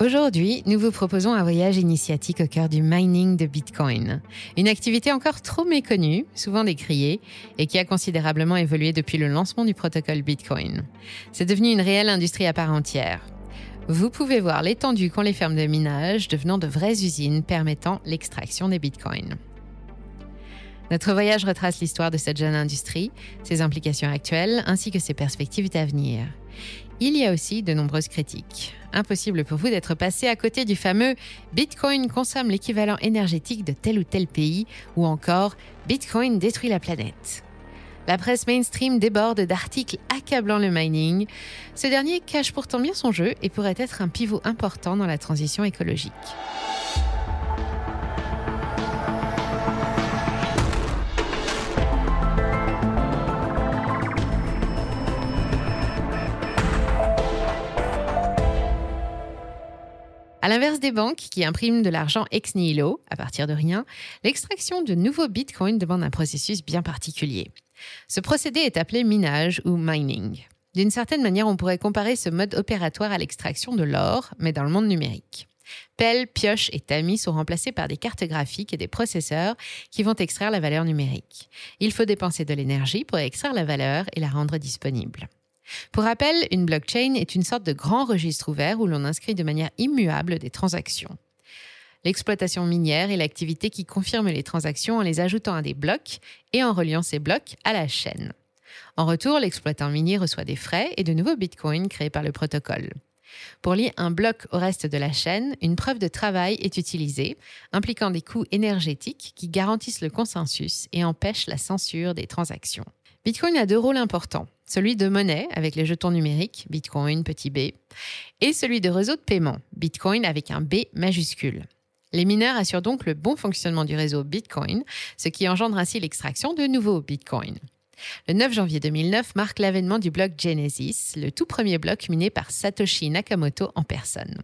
Aujourd'hui, nous vous proposons un voyage initiatique au cœur du mining de Bitcoin. Une activité encore trop méconnue, souvent décriée, et qui a considérablement évolué depuis le lancement du protocole Bitcoin. C'est devenu une réelle industrie à part entière. Vous pouvez voir l'étendue qu'ont les fermes de minage, devenant de vraies usines permettant l'extraction des bitcoins. Notre voyage retrace l'histoire de cette jeune industrie, ses implications actuelles ainsi que ses perspectives d'avenir. Il y a aussi de nombreuses critiques. Impossible pour vous d'être passé à côté du fameux Bitcoin consomme l'équivalent énergétique de tel ou tel pays ou encore Bitcoin détruit la planète. La presse mainstream déborde d'articles accablant le mining. Ce dernier cache pourtant bien son jeu et pourrait être un pivot important dans la transition écologique. À l'inverse des banques qui impriment de l'argent ex nihilo, à partir de rien, l'extraction de nouveaux bitcoins demande un processus bien particulier. Ce procédé est appelé minage ou mining. D'une certaine manière, on pourrait comparer ce mode opératoire à l'extraction de l'or, mais dans le monde numérique. Pelle, pioche et tamis sont remplacés par des cartes graphiques et des processeurs qui vont extraire la valeur numérique. Il faut dépenser de l'énergie pour extraire la valeur et la rendre disponible. Pour rappel, une blockchain est une sorte de grand registre ouvert où l'on inscrit de manière immuable des transactions. L'exploitation minière est l'activité qui confirme les transactions en les ajoutant à des blocs et en reliant ces blocs à la chaîne. En retour, l'exploitant minier reçoit des frais et de nouveaux bitcoins créés par le protocole. Pour lier un bloc au reste de la chaîne, une preuve de travail est utilisée, impliquant des coûts énergétiques qui garantissent le consensus et empêchent la censure des transactions. Bitcoin a deux rôles importants celui de monnaie avec les jetons numériques, Bitcoin petit b, et celui de réseau de paiement, Bitcoin avec un B majuscule. Les mineurs assurent donc le bon fonctionnement du réseau Bitcoin, ce qui engendre ainsi l'extraction de nouveaux Bitcoins. Le 9 janvier 2009 marque l'avènement du bloc Genesis, le tout premier bloc miné par Satoshi Nakamoto en personne.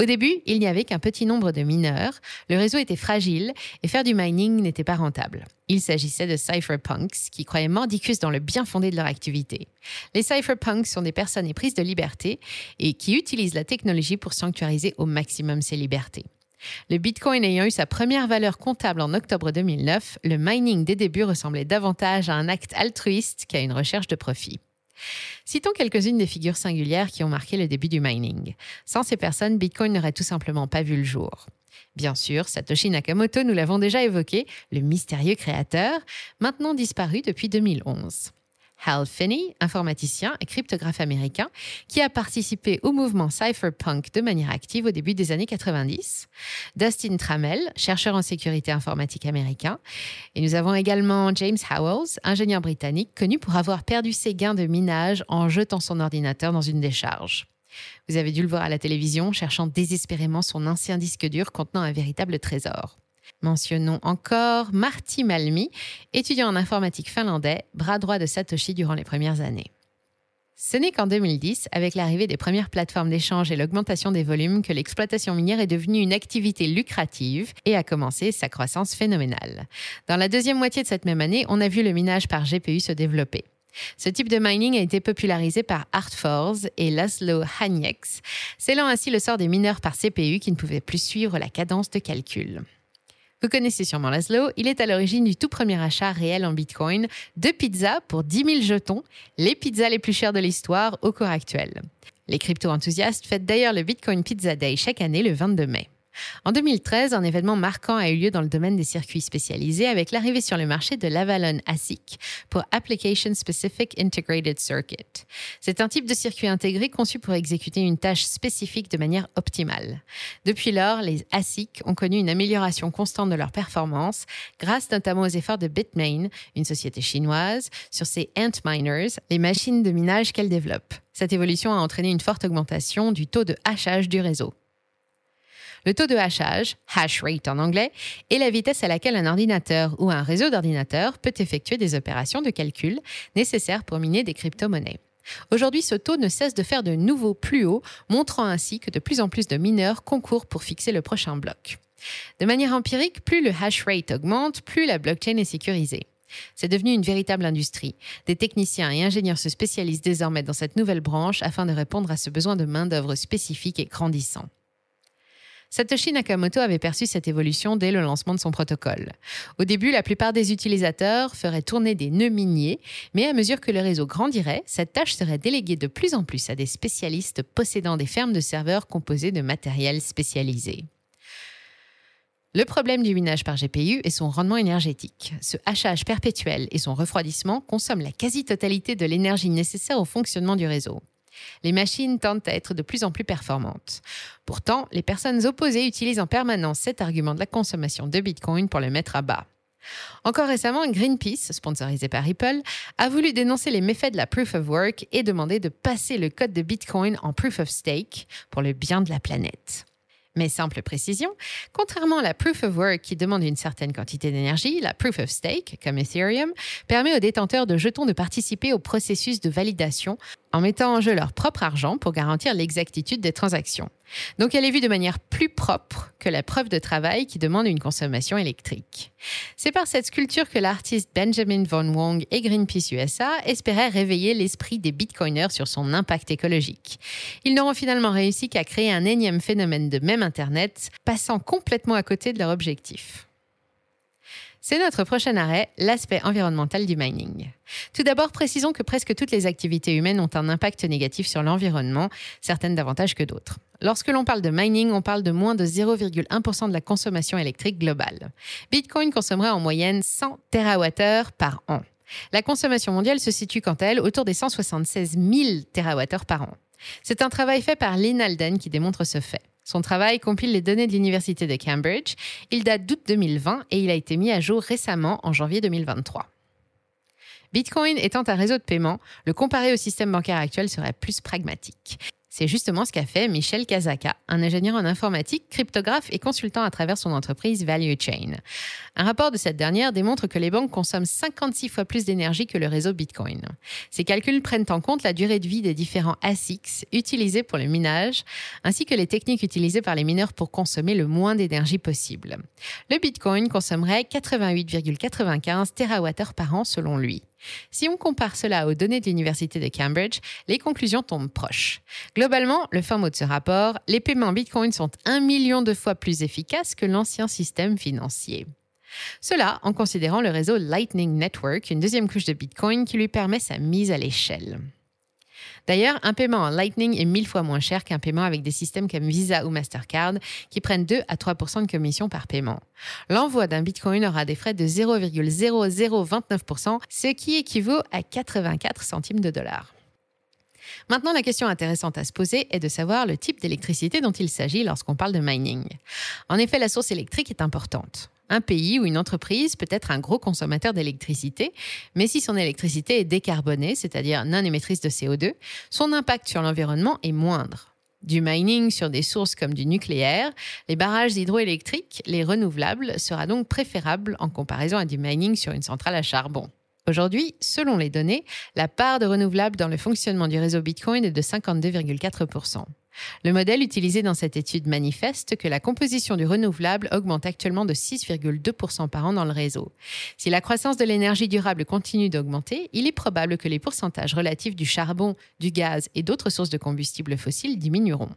Au début, il n'y avait qu'un petit nombre de mineurs, le réseau était fragile et faire du mining n'était pas rentable. Il s'agissait de cypherpunks qui croyaient mordicus dans le bien fondé de leur activité. Les cypherpunks sont des personnes éprises de liberté et qui utilisent la technologie pour sanctuariser au maximum ces libertés. Le Bitcoin ayant eu sa première valeur comptable en octobre 2009, le mining des débuts ressemblait davantage à un acte altruiste qu'à une recherche de profit. Citons quelques-unes des figures singulières qui ont marqué le début du mining. Sans ces personnes, Bitcoin n'aurait tout simplement pas vu le jour. Bien sûr, Satoshi Nakamoto, nous l'avons déjà évoqué, le mystérieux créateur, maintenant disparu depuis 2011. Hal Finney, informaticien et cryptographe américain, qui a participé au mouvement cypherpunk de manière active au début des années 90. Dustin Trammell, chercheur en sécurité informatique américain. Et nous avons également James Howells, ingénieur britannique, connu pour avoir perdu ses gains de minage en jetant son ordinateur dans une décharge. Vous avez dû le voir à la télévision, cherchant désespérément son ancien disque dur contenant un véritable trésor. Mentionnons encore Marty Malmi, étudiant en informatique finlandais, bras droit de Satoshi durant les premières années. Ce n'est qu'en 2010, avec l'arrivée des premières plateformes d'échange et l'augmentation des volumes, que l'exploitation minière est devenue une activité lucrative et a commencé sa croissance phénoménale. Dans la deuxième moitié de cette même année, on a vu le minage par GPU se développer. Ce type de mining a été popularisé par Art Force et Laszlo Hanieks, scellant ainsi le sort des mineurs par CPU qui ne pouvaient plus suivre la cadence de calcul. Vous connaissez sûrement Laszlo, il est à l'origine du tout premier achat réel en Bitcoin de pizzas pour 10 000 jetons, les pizzas les plus chères de l'histoire au cours actuel. Les crypto-enthousiastes fêtent d'ailleurs le Bitcoin Pizza Day chaque année le 22 mai. En 2013, un événement marquant a eu lieu dans le domaine des circuits spécialisés avec l'arrivée sur le marché de l'Avalon ASIC pour Application Specific Integrated Circuit. C'est un type de circuit intégré conçu pour exécuter une tâche spécifique de manière optimale. Depuis lors, les ASIC ont connu une amélioration constante de leur performance grâce notamment aux efforts de Bitmain, une société chinoise, sur ses Antminers, les machines de minage qu'elle développe. Cette évolution a entraîné une forte augmentation du taux de hachage du réseau. Le taux de hachage, hash rate en anglais, est la vitesse à laquelle un ordinateur ou un réseau d'ordinateurs peut effectuer des opérations de calcul nécessaires pour miner des crypto-monnaies. Aujourd'hui, ce taux ne cesse de faire de nouveaux plus hauts, montrant ainsi que de plus en plus de mineurs concourent pour fixer le prochain bloc. De manière empirique, plus le hash rate augmente, plus la blockchain est sécurisée. C'est devenu une véritable industrie. Des techniciens et ingénieurs se spécialisent désormais dans cette nouvelle branche afin de répondre à ce besoin de main-d'œuvre spécifique et grandissant. Satoshi Nakamoto avait perçu cette évolution dès le lancement de son protocole. Au début, la plupart des utilisateurs feraient tourner des nœuds miniers, mais à mesure que le réseau grandirait, cette tâche serait déléguée de plus en plus à des spécialistes possédant des fermes de serveurs composées de matériel spécialisé. Le problème du minage par GPU est son rendement énergétique. Ce hachage perpétuel et son refroidissement consomment la quasi-totalité de l'énergie nécessaire au fonctionnement du réseau. Les machines tendent à être de plus en plus performantes. Pourtant, les personnes opposées utilisent en permanence cet argument de la consommation de Bitcoin pour le mettre à bas. Encore récemment, Greenpeace, sponsorisé par Ripple, a voulu dénoncer les méfaits de la Proof of Work et demander de passer le code de Bitcoin en Proof of Stake pour le bien de la planète. Mais simple précision, contrairement à la Proof of Work qui demande une certaine quantité d'énergie, la Proof of Stake, comme Ethereum, permet aux détenteurs de jetons de participer au processus de validation en mettant en jeu leur propre argent pour garantir l'exactitude des transactions. Donc elle est vue de manière plus propre que la preuve de travail qui demande une consommation électrique. C'est par cette sculpture que l'artiste Benjamin Von Wong et Greenpeace USA espéraient réveiller l'esprit des bitcoiners sur son impact écologique. Ils n'auront finalement réussi qu'à créer un énième phénomène de même Internet, passant complètement à côté de leur objectif. C'est notre prochain arrêt, l'aspect environnemental du mining. Tout d'abord, précisons que presque toutes les activités humaines ont un impact négatif sur l'environnement, certaines davantage que d'autres. Lorsque l'on parle de mining, on parle de moins de 0,1% de la consommation électrique globale. Bitcoin consommerait en moyenne 100 TWh par an. La consommation mondiale se situe quant à elle autour des 176 000 TWh par an. C'est un travail fait par Lynn Alden qui démontre ce fait. Son travail compile les données de l'Université de Cambridge. Il date d'août 2020 et il a été mis à jour récemment en janvier 2023. Bitcoin étant un réseau de paiement, le comparer au système bancaire actuel serait plus pragmatique. C'est justement ce qu'a fait Michel Kazaka, un ingénieur en informatique, cryptographe et consultant à travers son entreprise Value Chain. Un rapport de cette dernière démontre que les banques consomment 56 fois plus d'énergie que le réseau Bitcoin. Ces calculs prennent en compte la durée de vie des différents ASICs utilisés pour le minage, ainsi que les techniques utilisées par les mineurs pour consommer le moins d'énergie possible. Le Bitcoin consommerait 88,95 TWh par an selon lui. Si on compare cela aux données de l'Université de Cambridge, les conclusions tombent proches. Globalement, le fin mot de ce rapport, les paiements Bitcoin sont un million de fois plus efficaces que l'ancien système financier. Cela en considérant le réseau Lightning Network, une deuxième couche de Bitcoin qui lui permet sa mise à l'échelle. D'ailleurs, un paiement en Lightning est mille fois moins cher qu'un paiement avec des systèmes comme Visa ou Mastercard qui prennent 2 à 3% de commission par paiement. L'envoi d'un Bitcoin aura des frais de 0,0029% ce qui équivaut à 84 centimes de dollars. Maintenant, la question intéressante à se poser est de savoir le type d'électricité dont il s'agit lorsqu'on parle de mining. En effet, la source électrique est importante. Un pays ou une entreprise peut être un gros consommateur d'électricité, mais si son électricité est décarbonée, c'est-à-dire non émettrice de CO2, son impact sur l'environnement est moindre. Du mining sur des sources comme du nucléaire, les barrages hydroélectriques, les renouvelables sera donc préférable en comparaison à du mining sur une centrale à charbon. Aujourd'hui, selon les données, la part de renouvelables dans le fonctionnement du réseau Bitcoin est de 52,4%. Le modèle utilisé dans cette étude manifeste que la composition du renouvelable augmente actuellement de 6,2% par an dans le réseau. Si la croissance de l'énergie durable continue d'augmenter, il est probable que les pourcentages relatifs du charbon, du gaz et d'autres sources de combustibles fossiles diminueront.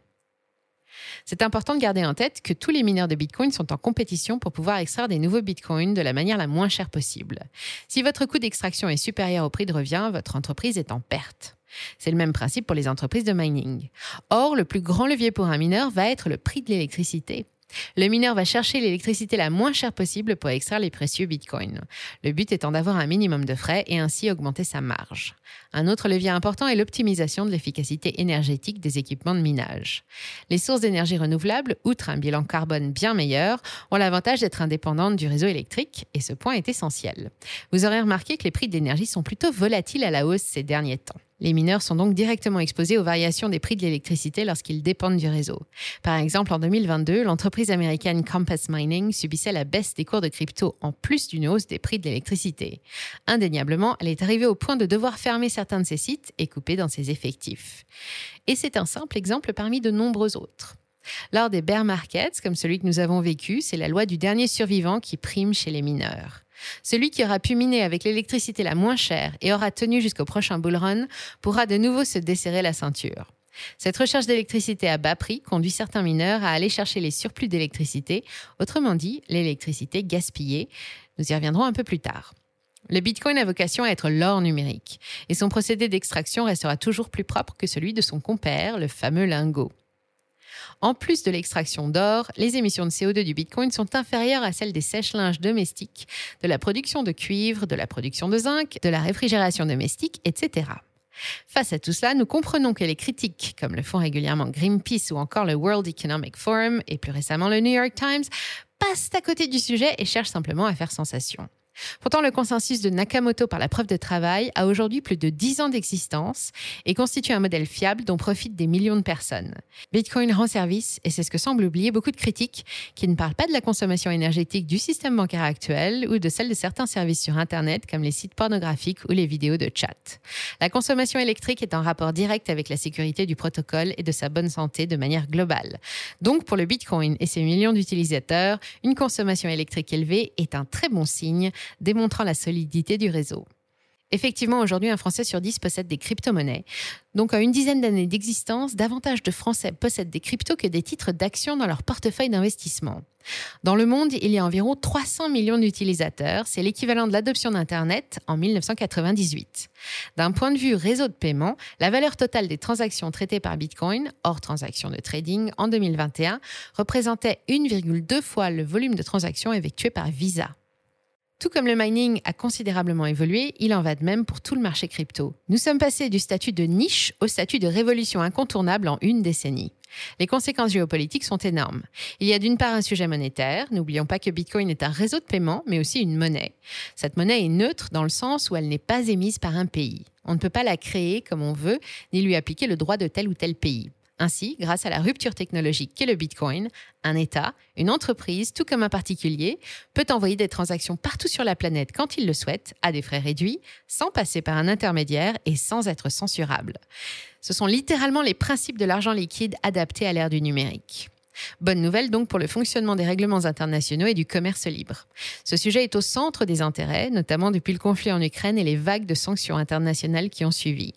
C'est important de garder en tête que tous les mineurs de Bitcoin sont en compétition pour pouvoir extraire des nouveaux Bitcoins de la manière la moins chère possible. Si votre coût d'extraction est supérieur au prix de revient, votre entreprise est en perte. C'est le même principe pour les entreprises de mining. Or, le plus grand levier pour un mineur va être le prix de l'électricité. Le mineur va chercher l'électricité la moins chère possible pour extraire les précieux bitcoins. Le but étant d'avoir un minimum de frais et ainsi augmenter sa marge. Un autre levier important est l'optimisation de l'efficacité énergétique des équipements de minage. Les sources d'énergie renouvelables, outre un bilan carbone bien meilleur, ont l'avantage d'être indépendantes du réseau électrique et ce point est essentiel. Vous aurez remarqué que les prix d'énergie sont plutôt volatiles à la hausse ces derniers temps. Les mineurs sont donc directement exposés aux variations des prix de l'électricité lorsqu'ils dépendent du réseau. Par exemple, en 2022, l'entreprise américaine Compass Mining subissait la baisse des cours de crypto en plus d'une hausse des prix de l'électricité. Indéniablement, elle est arrivée au point de devoir fermer certains de ses sites et couper dans ses effectifs. Et c'est un simple exemple parmi de nombreux autres. Lors des bear markets, comme celui que nous avons vécu, c'est la loi du dernier survivant qui prime chez les mineurs. Celui qui aura pu miner avec l'électricité la moins chère et aura tenu jusqu'au prochain bull run pourra de nouveau se desserrer la ceinture. Cette recherche d'électricité à bas prix conduit certains mineurs à aller chercher les surplus d'électricité, autrement dit l'électricité gaspillée. Nous y reviendrons un peu plus tard. Le Bitcoin a vocation à être l'or numérique, et son procédé d'extraction restera toujours plus propre que celui de son compère, le fameux lingot. En plus de l'extraction d'or, les émissions de CO2 du Bitcoin sont inférieures à celles des sèches-linges domestiques, de la production de cuivre, de la production de zinc, de la réfrigération domestique, etc. Face à tout cela, nous comprenons que les critiques, comme le font régulièrement Greenpeace ou encore le World Economic Forum et plus récemment le New York Times, passent à côté du sujet et cherchent simplement à faire sensation. Pourtant, le consensus de Nakamoto par la preuve de travail a aujourd'hui plus de 10 ans d'existence et constitue un modèle fiable dont profitent des millions de personnes. Bitcoin rend service, et c'est ce que semblent oublier beaucoup de critiques qui ne parlent pas de la consommation énergétique du système bancaire actuel ou de celle de certains services sur Internet comme les sites pornographiques ou les vidéos de chat. La consommation électrique est en rapport direct avec la sécurité du protocole et de sa bonne santé de manière globale. Donc, pour le Bitcoin et ses millions d'utilisateurs, une consommation électrique élevée est un très bon signe démontrant la solidité du réseau. Effectivement, aujourd'hui, un Français sur dix possède des crypto-monnaies. Donc, à une dizaine d'années d'existence, davantage de Français possèdent des cryptos que des titres d'action dans leur portefeuille d'investissement. Dans le monde, il y a environ 300 millions d'utilisateurs. C'est l'équivalent de l'adoption d'Internet en 1998. D'un point de vue réseau de paiement, la valeur totale des transactions traitées par Bitcoin, hors transactions de trading, en 2021, représentait 1,2 fois le volume de transactions effectuées par Visa. Tout comme le mining a considérablement évolué, il en va de même pour tout le marché crypto. Nous sommes passés du statut de niche au statut de révolution incontournable en une décennie. Les conséquences géopolitiques sont énormes. Il y a d'une part un sujet monétaire. N'oublions pas que Bitcoin est un réseau de paiement, mais aussi une monnaie. Cette monnaie est neutre dans le sens où elle n'est pas émise par un pays. On ne peut pas la créer comme on veut, ni lui appliquer le droit de tel ou tel pays. Ainsi, grâce à la rupture technologique qu'est le Bitcoin, un État, une entreprise, tout comme un particulier, peut envoyer des transactions partout sur la planète quand il le souhaite, à des frais réduits, sans passer par un intermédiaire et sans être censurable. Ce sont littéralement les principes de l'argent liquide adaptés à l'ère du numérique. Bonne nouvelle donc pour le fonctionnement des règlements internationaux et du commerce libre. Ce sujet est au centre des intérêts, notamment depuis le conflit en Ukraine et les vagues de sanctions internationales qui ont suivi.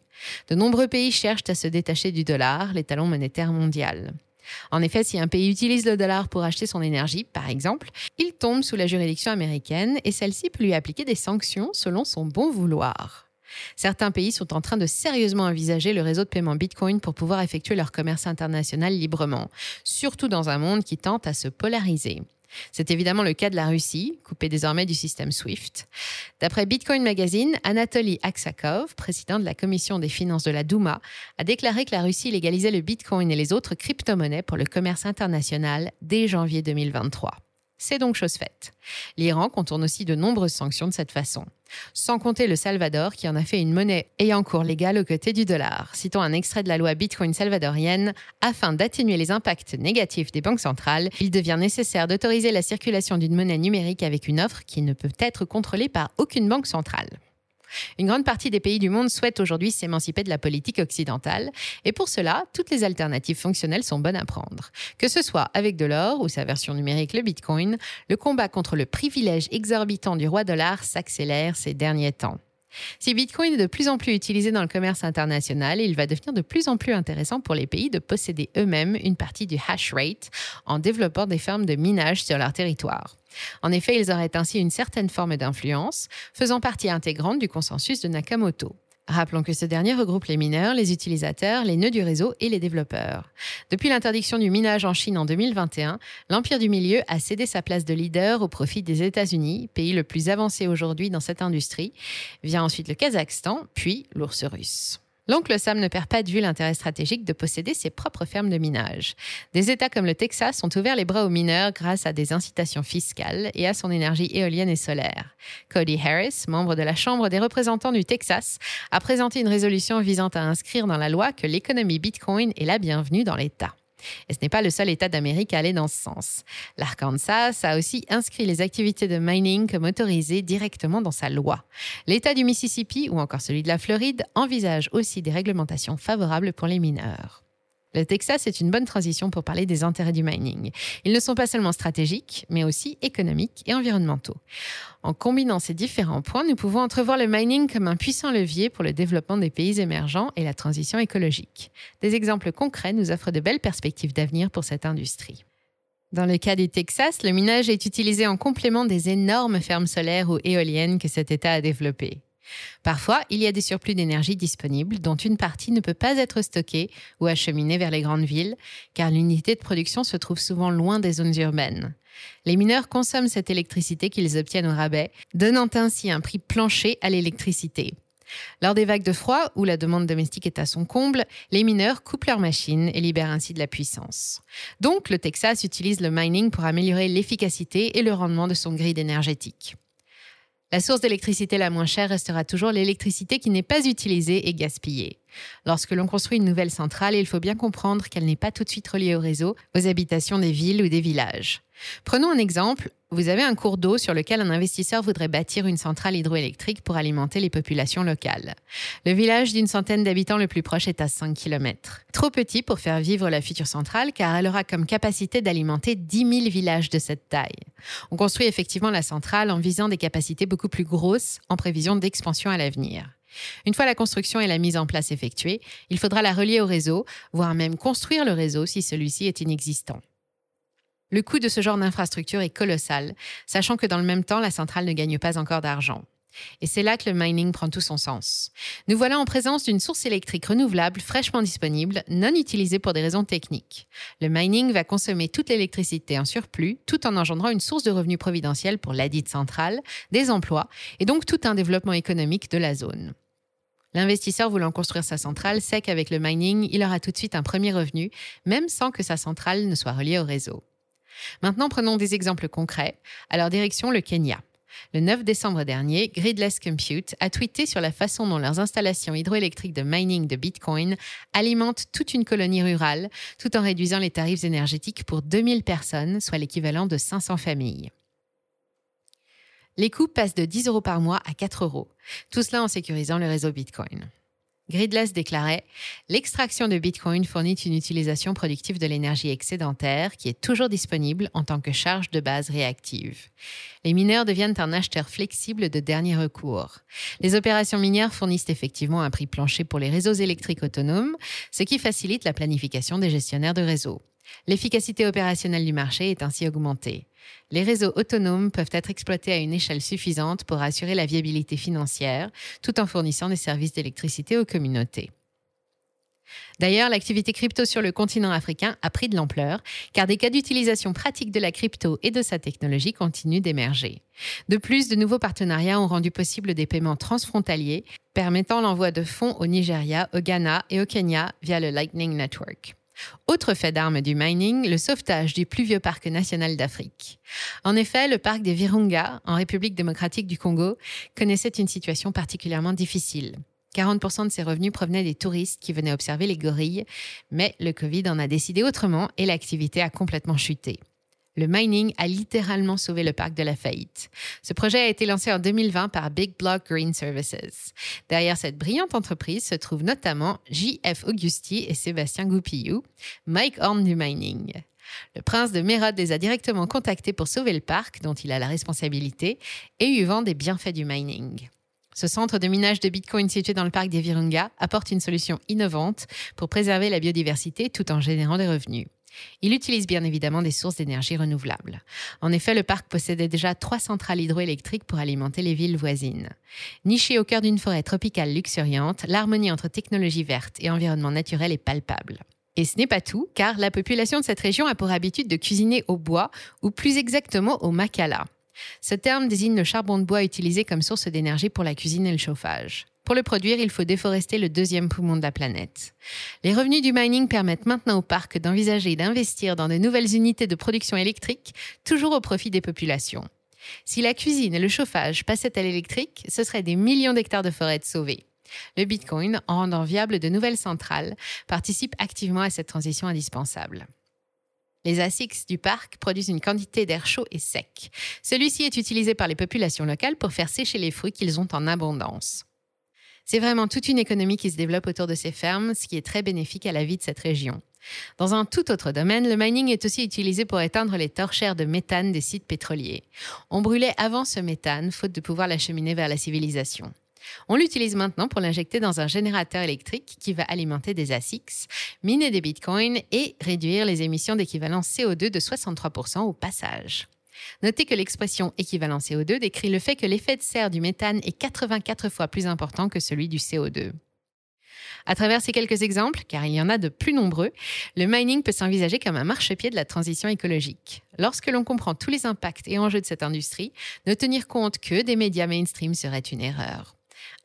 De nombreux pays cherchent à se détacher du dollar, l'étalon monétaire mondial. En effet, si un pays utilise le dollar pour acheter son énergie, par exemple, il tombe sous la juridiction américaine et celle-ci peut lui appliquer des sanctions selon son bon vouloir. Certains pays sont en train de sérieusement envisager le réseau de paiement Bitcoin pour pouvoir effectuer leur commerce international librement, surtout dans un monde qui tente à se polariser. C'est évidemment le cas de la Russie, coupée désormais du système SWIFT. D'après Bitcoin Magazine, Anatoly Aksakov, président de la commission des finances de la Douma, a déclaré que la Russie légalisait le Bitcoin et les autres crypto-monnaies pour le commerce international dès janvier 2023. C'est donc chose faite. L'Iran contourne aussi de nombreuses sanctions de cette façon. Sans compter le Salvador qui en a fait une monnaie ayant cours légal aux côtés du dollar. Citons un extrait de la loi Bitcoin salvadorienne. Afin d'atténuer les impacts négatifs des banques centrales, il devient nécessaire d'autoriser la circulation d'une monnaie numérique avec une offre qui ne peut être contrôlée par aucune banque centrale. Une grande partie des pays du monde souhaitent aujourd'hui s'émanciper de la politique occidentale, et pour cela, toutes les alternatives fonctionnelles sont bonnes à prendre. Que ce soit avec de l'or ou sa version numérique, le Bitcoin, le combat contre le privilège exorbitant du roi dollar s'accélère ces derniers temps. Si Bitcoin est de plus en plus utilisé dans le commerce international, il va devenir de plus en plus intéressant pour les pays de posséder eux-mêmes une partie du hash rate en développant des fermes de minage sur leur territoire. En effet, ils auraient ainsi une certaine forme d'influence, faisant partie intégrante du consensus de Nakamoto. Rappelons que ce dernier regroupe les mineurs, les utilisateurs, les nœuds du réseau et les développeurs. Depuis l'interdiction du minage en Chine en 2021, l'Empire du Milieu a cédé sa place de leader au profit des États-Unis, pays le plus avancé aujourd'hui dans cette industrie. Vient ensuite le Kazakhstan, puis l'ours russe. L'oncle Sam ne perd pas de vue l'intérêt stratégique de posséder ses propres fermes de minage. Des États comme le Texas ont ouvert les bras aux mineurs grâce à des incitations fiscales et à son énergie éolienne et solaire. Cody Harris, membre de la Chambre des représentants du Texas, a présenté une résolution visant à inscrire dans la loi que l'économie Bitcoin est la bienvenue dans l'État. Et ce n'est pas le seul État d'Amérique à aller dans ce sens. L'Arkansas a aussi inscrit les activités de mining comme autorisées directement dans sa loi. L'État du Mississippi ou encore celui de la Floride envisage aussi des réglementations favorables pour les mineurs. Le Texas est une bonne transition pour parler des intérêts du mining. Ils ne sont pas seulement stratégiques, mais aussi économiques et environnementaux. En combinant ces différents points, nous pouvons entrevoir le mining comme un puissant levier pour le développement des pays émergents et la transition écologique. Des exemples concrets nous offrent de belles perspectives d'avenir pour cette industrie. Dans le cas du Texas, le minage est utilisé en complément des énormes fermes solaires ou éoliennes que cet État a développées. Parfois, il y a des surplus d'énergie disponibles dont une partie ne peut pas être stockée ou acheminée vers les grandes villes, car l'unité de production se trouve souvent loin des zones urbaines. Les mineurs consomment cette électricité qu'ils obtiennent au rabais, donnant ainsi un prix plancher à l'électricité. Lors des vagues de froid, où la demande domestique est à son comble, les mineurs coupent leurs machines et libèrent ainsi de la puissance. Donc, le Texas utilise le mining pour améliorer l'efficacité et le rendement de son grid énergétique. La source d'électricité la moins chère restera toujours l'électricité qui n'est pas utilisée et gaspillée. Lorsque l'on construit une nouvelle centrale, il faut bien comprendre qu'elle n'est pas tout de suite reliée au réseau, aux habitations des villes ou des villages. Prenons un exemple. Vous avez un cours d'eau sur lequel un investisseur voudrait bâtir une centrale hydroélectrique pour alimenter les populations locales. Le village d'une centaine d'habitants le plus proche est à 5 km. Trop petit pour faire vivre la future centrale car elle aura comme capacité d'alimenter 10 000 villages de cette taille. On construit effectivement la centrale en visant des capacités beaucoup plus grosses en prévision d'expansion à l'avenir. Une fois la construction et la mise en place effectuées, il faudra la relier au réseau, voire même construire le réseau si celui-ci est inexistant. Le coût de ce genre d'infrastructure est colossal, sachant que dans le même temps, la centrale ne gagne pas encore d'argent. Et c'est là que le mining prend tout son sens. Nous voilà en présence d'une source électrique renouvelable fraîchement disponible, non utilisée pour des raisons techniques. Le mining va consommer toute l'électricité en surplus, tout en engendrant une source de revenus providentiels pour ladite centrale, des emplois et donc tout un développement économique de la zone. L'investisseur voulant construire sa centrale sait qu'avec le mining, il aura tout de suite un premier revenu, même sans que sa centrale ne soit reliée au réseau. Maintenant, prenons des exemples concrets. Leur direction, le Kenya. Le 9 décembre dernier, Gridless Compute a tweeté sur la façon dont leurs installations hydroélectriques de mining de Bitcoin alimentent toute une colonie rurale, tout en réduisant les tarifs énergétiques pour 2000 personnes, soit l'équivalent de 500 familles. Les coûts passent de 10 euros par mois à 4 euros, tout cela en sécurisant le réseau Bitcoin. Gridless déclarait L'extraction de Bitcoin fournit une utilisation productive de l'énergie excédentaire qui est toujours disponible en tant que charge de base réactive. Les mineurs deviennent un acheteur flexible de dernier recours. Les opérations minières fournissent effectivement un prix plancher pour les réseaux électriques autonomes, ce qui facilite la planification des gestionnaires de réseau. L'efficacité opérationnelle du marché est ainsi augmentée. Les réseaux autonomes peuvent être exploités à une échelle suffisante pour assurer la viabilité financière, tout en fournissant des services d'électricité aux communautés. D'ailleurs, l'activité crypto sur le continent africain a pris de l'ampleur, car des cas d'utilisation pratique de la crypto et de sa technologie continuent d'émerger. De plus, de nouveaux partenariats ont rendu possible des paiements transfrontaliers, permettant l'envoi de fonds au Nigeria, au Ghana et au Kenya via le Lightning Network. Autre fait d'armes du mining, le sauvetage du plus vieux parc national d'Afrique. En effet, le parc des Virunga, en République démocratique du Congo, connaissait une situation particulièrement difficile. 40% de ses revenus provenaient des touristes qui venaient observer les gorilles, mais le Covid en a décidé autrement et l'activité a complètement chuté. Le mining a littéralement sauvé le parc de la faillite. Ce projet a été lancé en 2020 par Big Block Green Services. Derrière cette brillante entreprise se trouvent notamment JF Augusti et Sébastien Goupillou, Mike Horn du mining. Le prince de Mérode les a directement contactés pour sauver le parc dont il a la responsabilité et lui vend des bienfaits du mining. Ce centre de minage de Bitcoin situé dans le parc des Virunga apporte une solution innovante pour préserver la biodiversité tout en générant des revenus. Il utilise bien évidemment des sources d'énergie renouvelables. En effet, le parc possédait déjà trois centrales hydroélectriques pour alimenter les villes voisines. Niché au cœur d'une forêt tropicale luxuriante, l'harmonie entre technologie verte et environnement naturel est palpable. Et ce n'est pas tout, car la population de cette région a pour habitude de cuisiner au bois, ou plus exactement au makala. Ce terme désigne le charbon de bois utilisé comme source d'énergie pour la cuisine et le chauffage. Pour le produire, il faut déforester le deuxième poumon de la planète. Les revenus du mining permettent maintenant au parc d'envisager d'investir dans de nouvelles unités de production électrique, toujours au profit des populations. Si la cuisine et le chauffage passaient à l'électrique, ce seraient des millions d'hectares de forêts sauvés. Le Bitcoin, en rendant viable de nouvelles centrales, participe activement à cette transition indispensable. Les ASICs du parc produisent une quantité d'air chaud et sec. Celui-ci est utilisé par les populations locales pour faire sécher les fruits qu'ils ont en abondance. C'est vraiment toute une économie qui se développe autour de ces fermes, ce qui est très bénéfique à la vie de cette région. Dans un tout autre domaine, le mining est aussi utilisé pour éteindre les torchères de méthane des sites pétroliers. On brûlait avant ce méthane, faute de pouvoir l'acheminer vers la civilisation. On l'utilise maintenant pour l'injecter dans un générateur électrique qui va alimenter des ASICs, miner des bitcoins et réduire les émissions d'équivalent CO2 de 63% au passage. Notez que l'expression équivalent CO2 décrit le fait que l'effet de serre du méthane est 84 fois plus important que celui du CO2. À travers ces quelques exemples, car il y en a de plus nombreux, le mining peut s'envisager comme un marchepied de la transition écologique. Lorsque l'on comprend tous les impacts et enjeux de cette industrie, ne tenir compte que des médias mainstream serait une erreur.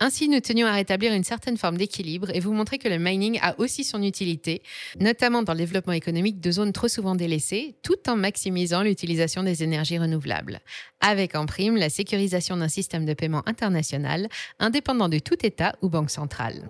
Ainsi, nous tenions à rétablir une certaine forme d'équilibre et vous montrer que le mining a aussi son utilité, notamment dans le développement économique de zones trop souvent délaissées, tout en maximisant l'utilisation des énergies renouvelables. Avec en prime la sécurisation d'un système de paiement international indépendant de tout État ou banque centrale.